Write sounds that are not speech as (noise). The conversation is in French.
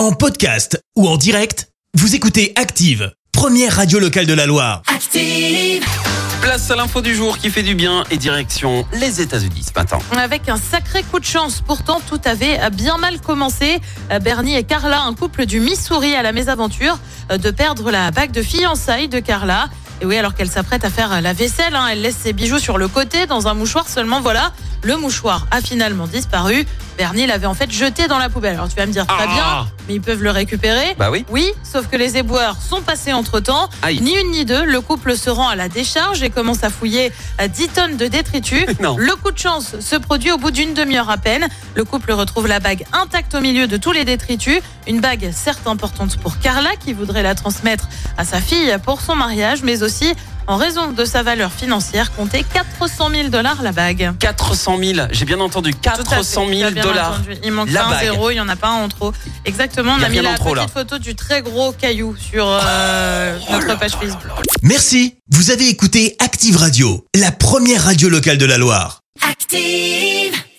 En podcast ou en direct, vous écoutez Active, première radio locale de la Loire. Active. Place à l'info du jour qui fait du bien et direction les États-Unis ce matin. Avec un sacré coup de chance, pourtant tout avait bien mal commencé. Bernie et Carla, un couple du Missouri à la mésaventure de perdre la bague de fiançailles de Carla. Et oui, alors qu'elle s'apprête à faire la vaisselle, hein, elle laisse ses bijoux sur le côté dans un mouchoir seulement. Voilà, le mouchoir a finalement disparu. Bernie l'avait en fait jeté dans la poubelle. Alors tu vas me dire très Ah. bien, mais ils peuvent le récupérer. Bah oui. Oui, sauf que les éboueurs sont passés entre temps. Aïe. Ni une ni deux, le couple se rend à la décharge et commence à fouiller à 10 tonnes de détritus. (laughs) Non. Le coup de chance se produit au bout d'une demi-heure à peine. Le couple retrouve la bague intacte au milieu de tous les détritus. Une bague certes importante pour Carla qui voudrait la transmettre à sa fille pour son mariage, mais aussi en raison de sa valeur financière, comptait 400 000 dollars la bague. 400 000, j'ai bien entendu, Tout à fait, 400 tu 000 as bien dollars. entendu. Il manque La un bague. zéro, il n'y en a pas un en trop. Exactement, on a a mis la trop, petite là. photo du très gros caillou sur euh, Oh notre page Facebook. Merci, vous avez écouté Active Radio, la première radio locale de la Loire. Active.